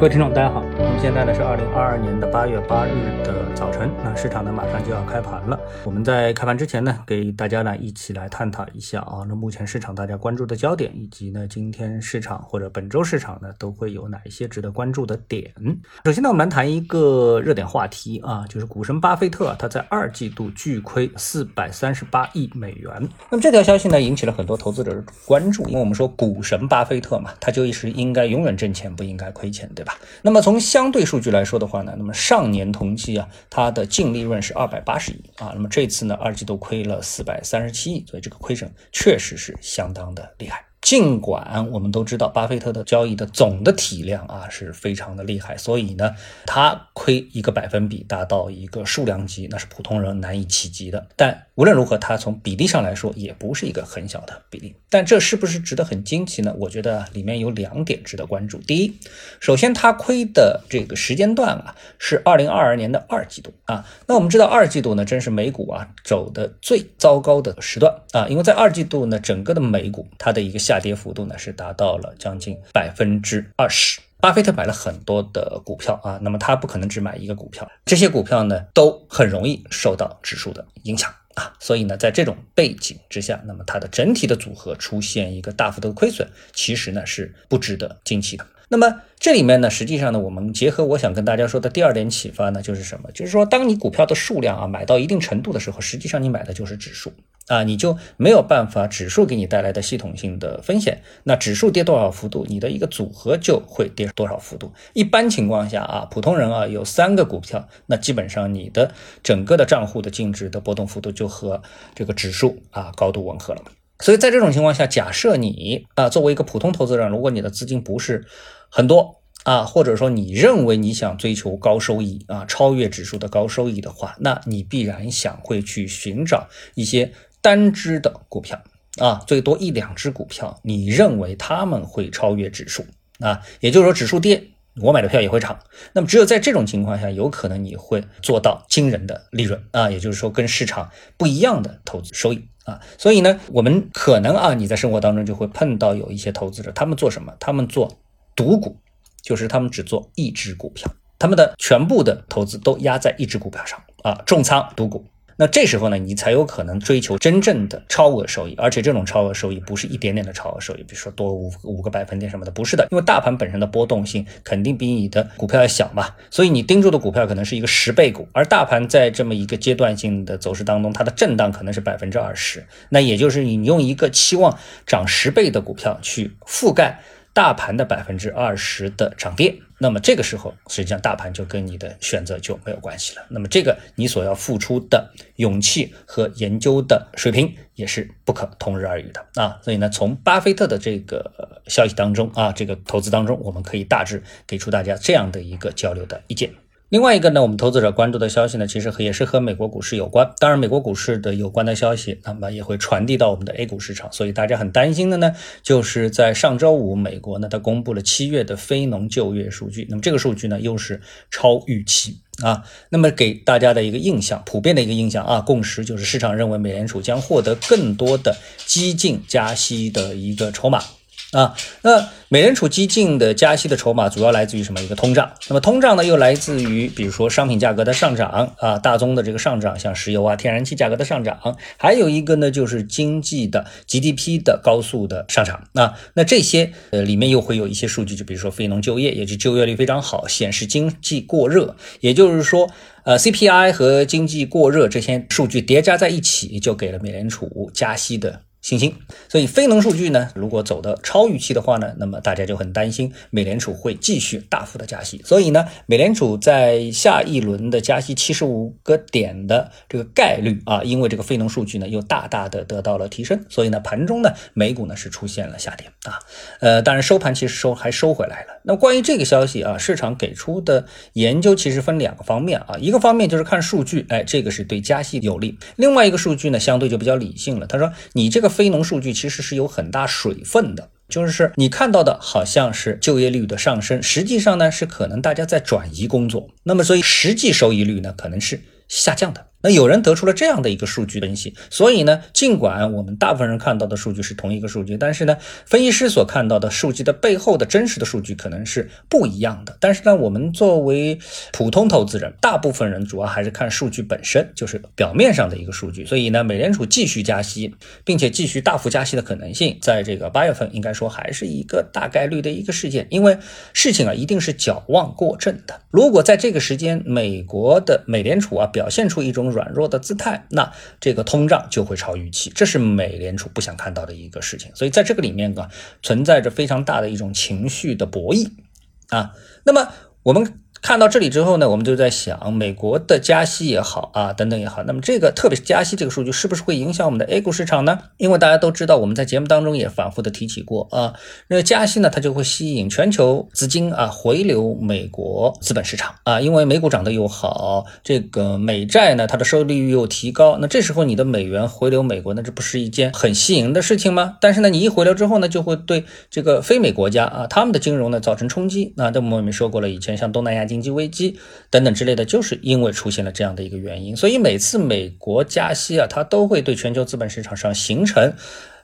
各位听众，大家好。那么现在呢是二零二二年的八月八日的早晨，那市场呢马上就要开盘了。我们在开盘之前呢，给大家呢一起来探讨一下啊，那目前市场大家关注的焦点，以及呢今天市场或者本周市场呢都会有哪一些值得关注的点。首先呢，我们来谈一个热点话题啊，就是股神巴菲特他在二季度巨亏四百三十八亿美元。那么这条消息呢引起了很多投资者的关注，因为我们说股神巴菲特嘛，他就是应该永远挣钱，不应该亏钱，对吧？那么从相对数据来说的话呢，那么上年同期啊，它的净利润是二百八十亿啊，那么这次呢，二季度亏了四百三十七亿，所以这个亏损确实是相当的厉害。尽管我们都知道，巴菲特的交易的总的体量啊是非常的厉害，所以呢，他亏一个百分比达到一个数量级，那是普通人难以企及的。但无论如何，它从比例上来说也不是一个很小的比例。但这是不是值得很惊奇呢？我觉得里面有两点值得关注。第一，首先他亏的这个时间段啊是二零二二年的二季度啊。那我们知道二季度呢，真是美股啊走的最糟糕的时段啊，因为在二季度呢，整个的美股它的一个下跌幅度呢是达到了将近百分之二十。巴菲特买了很多的股票啊，那么他不可能只买一个股票，这些股票呢都很容易受到指数的影响啊，所以呢，在这种背景之下，那么它的整体的组合出现一个大幅度的亏损，其实呢是不值得惊奇的。那么这里面呢，实际上呢，我们结合我想跟大家说的第二点启发呢，就是什么？就是说，当你股票的数量啊买到一定程度的时候，实际上你买的就是指数啊，你就没有办法指数给你带来的系统性的风险。那指数跌多少幅度，你的一个组合就会跌多少幅度。一般情况下啊，普通人啊有三个股票，那基本上你的整个的账户的净值的波动幅度就和这个指数啊高度吻合了。所以在这种情况下，假设你啊作为一个普通投资人，如果你的资金不是很多啊，或者说你认为你想追求高收益啊，超越指数的高收益的话，那你必然想会去寻找一些单只的股票啊，最多一两只股票，你认为他们会超越指数啊，也就是说指数跌。我买的票也会涨，那么只有在这种情况下，有可能你会做到惊人的利润啊，也就是说跟市场不一样的投资收益啊。所以呢，我们可能啊，你在生活当中就会碰到有一些投资者，他们做什么？他们做独股，就是他们只做一只股票，他们的全部的投资都压在一只股票上啊，重仓独股。那这时候呢，你才有可能追求真正的超额收益，而且这种超额收益不是一点点的超额收益，比如说多五五个百分点什么的，不是的，因为大盘本身的波动性肯定比你的股票要小嘛，所以你盯住的股票可能是一个十倍股，而大盘在这么一个阶段性的走势当中，它的震荡可能是百分之二十，那也就是你用一个期望涨十倍的股票去覆盖。大盘的百分之二十的涨跌，那么这个时候，实际上大盘就跟你的选择就没有关系了。那么这个你所要付出的勇气和研究的水平也是不可同日而语的啊。所以呢，从巴菲特的这个消息当中啊，这个投资当中，我们可以大致给出大家这样的一个交流的意见。另外一个呢，我们投资者关注的消息呢，其实也是和美国股市有关。当然，美国股市的有关的消息，那么也会传递到我们的 A 股市场。所以大家很担心的呢，就是在上周五，美国呢，它公布了七月的非农就业数据。那么这个数据呢，又是超预期啊。那么给大家的一个印象，普遍的一个印象啊，共识就是市场认为美联储将获得更多的激进加息的一个筹码。啊，那美联储激进的加息的筹码主要来自于什么？一个通胀。那么通胀呢，又来自于比如说商品价格的上涨啊，大宗的这个上涨，像石油啊、天然气价格的上涨。还有一个呢，就是经济的 GDP 的高速的上涨。那那这些呃里面又会有一些数据，就比如说非农就业，也就就业率非常好，显示经济过热。也就是说，呃 CPI 和经济过热这些数据叠加在一起，就给了美联储加息的。信心，所以非农数据呢，如果走的超预期的话呢，那么大家就很担心美联储会继续大幅的加息。所以呢，美联储在下一轮的加息七十五个点的这个概率啊，因为这个非农数据呢又大大的得到了提升，所以呢，盘中呢美股呢是出现了下跌啊，呃，当然收盘其实收还收回来了。那关于这个消息啊，市场给出的研究其实分两个方面啊，一个方面就是看数据，哎，这个是对加息有利；另外一个数据呢，相对就比较理性了。他说你这个。非农数据其实是有很大水分的，就是你看到的好像是就业率的上升，实际上呢是可能大家在转移工作，那么所以实际收益率呢可能是下降的。那有人得出了这样的一个数据分析，所以呢，尽管我们大部分人看到的数据是同一个数据，但是呢，分析师所看到的数据的背后的真实的数据可能是不一样的。但是呢，我们作为普通投资人，大部分人主要还是看数据本身，就是表面上的一个数据。所以呢，美联储继续加息，并且继续大幅加息的可能性，在这个八月份应该说还是一个大概率的一个事件，因为事情啊一定是矫枉过正的。如果在这个时间，美国的美联储啊表现出一种软弱的姿态，那这个通胀就会超预期，这是美联储不想看到的一个事情。所以在这个里面啊，存在着非常大的一种情绪的博弈啊。那么我们。看到这里之后呢，我们就在想，美国的加息也好啊，等等也好，那么这个特别是加息这个数据，是不是会影响我们的 A 股市场呢？因为大家都知道，我们在节目当中也反复的提起过啊，那加息呢，它就会吸引全球资金啊回流美国资本市场啊，因为美股涨得又好，这个美债呢，它的收益率又提高，那这时候你的美元回流美国，那这不是一件很吸引人的事情吗？但是呢，你一回流之后呢，就会对这个非美国家啊，他们的金融呢造成冲击。那这我们说过了，以前像东南亚。经济危机等等之类的，就是因为出现了这样的一个原因，所以每次美国加息啊，它都会对全球资本市场上形成。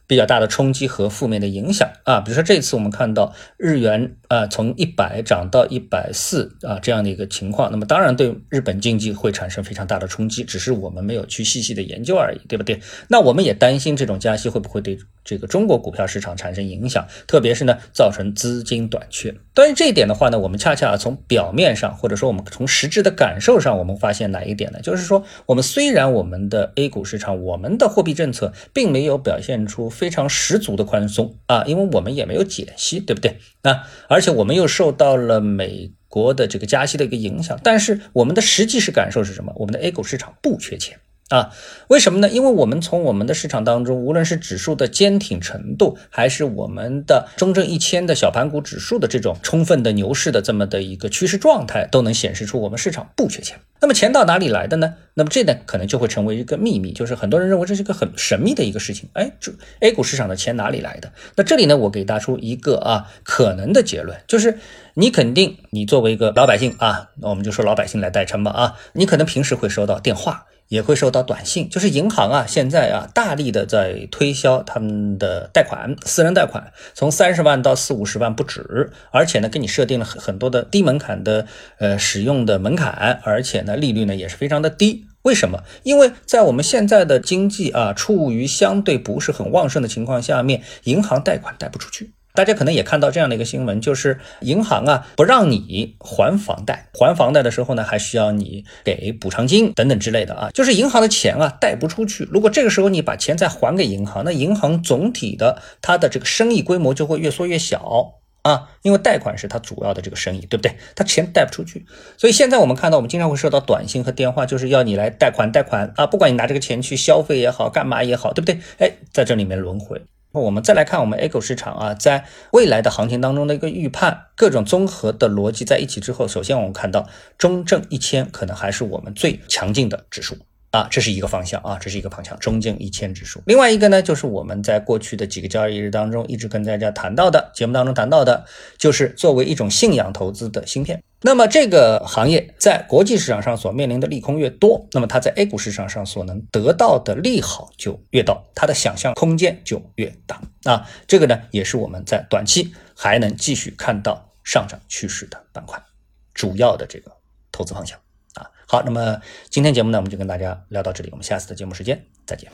比较大的冲击和负面的影响啊，比如说这次我们看到日元啊从一百涨到一百四啊这样的一个情况，那么当然对日本经济会产生非常大的冲击，只是我们没有去细细的研究而已，对不对？那我们也担心这种加息会不会对这个中国股票市场产生影响，特别是呢造成资金短缺。关于这一点的话呢，我们恰恰从表面上或者说我们从实质的感受上，我们发现哪一点呢？就是说我们虽然我们的 A 股市场，我们的货币政策并没有表现出。非常十足的宽松啊，因为我我们也没有减息，对不对？那，而且我们又受到了美国的这个加息的一个影响，但是我们的实际是感受是什么？我们的 A 股市场不缺钱。啊，为什么呢？因为我们从我们的市场当中，无论是指数的坚挺程度，还是我们的中证一千的小盘股指数的这种充分的牛市的这么的一个趋势状态，都能显示出我们市场不缺钱。那么钱到哪里来的呢？那么这呢，可能就会成为一个秘密，就是很多人认为这是一个很神秘的一个事情。哎，这 A 股市场的钱哪里来的？那这里呢，我给大家出一个啊可能的结论，就是你肯定你作为一个老百姓啊，那我们就说老百姓来代称吧啊，你可能平时会收到电话。也会收到短信，就是银行啊，现在啊，大力的在推销他们的贷款，私人贷款，从三十万到四五十万不止，而且呢，给你设定了很很多的低门槛的呃使用的门槛，而且呢，利率呢也是非常的低。为什么？因为在我们现在的经济啊，处于相对不是很旺盛的情况下面，银行贷款贷不出去。大家可能也看到这样的一个新闻，就是银行啊不让你还房贷，还房贷的时候呢，还需要你给补偿金等等之类的啊，就是银行的钱啊贷不出去。如果这个时候你把钱再还给银行，那银行总体的它的这个生意规模就会越缩越小啊，因为贷款是它主要的这个生意，对不对？它钱贷不出去，所以现在我们看到，我们经常会收到短信和电话，就是要你来贷款贷款啊，不管你拿这个钱去消费也好，干嘛也好，对不对？哎，在这里面轮回。我们再来看我们 A 股市场啊，在未来的行情当中的一个预判，各种综合的逻辑在一起之后，首先我们看到中证一千可能还是我们最强劲的指数。啊，这是一个方向啊，这是一个方向，中证一千指数。另外一个呢，就是我们在过去的几个交易日当中一直跟大家谈到的，节目当中谈到的，就是作为一种信仰投资的芯片。那么这个行业在国际市场上所面临的利空越多，那么它在 A 股市场上所能得到的利好就越大，它的想象空间就越大。啊，这个呢，也是我们在短期还能继续看到上涨趋势的板块，主要的这个投资方向。啊好，那么今天节目呢，我们就跟大家聊到这里，我们下次的节目时间再见。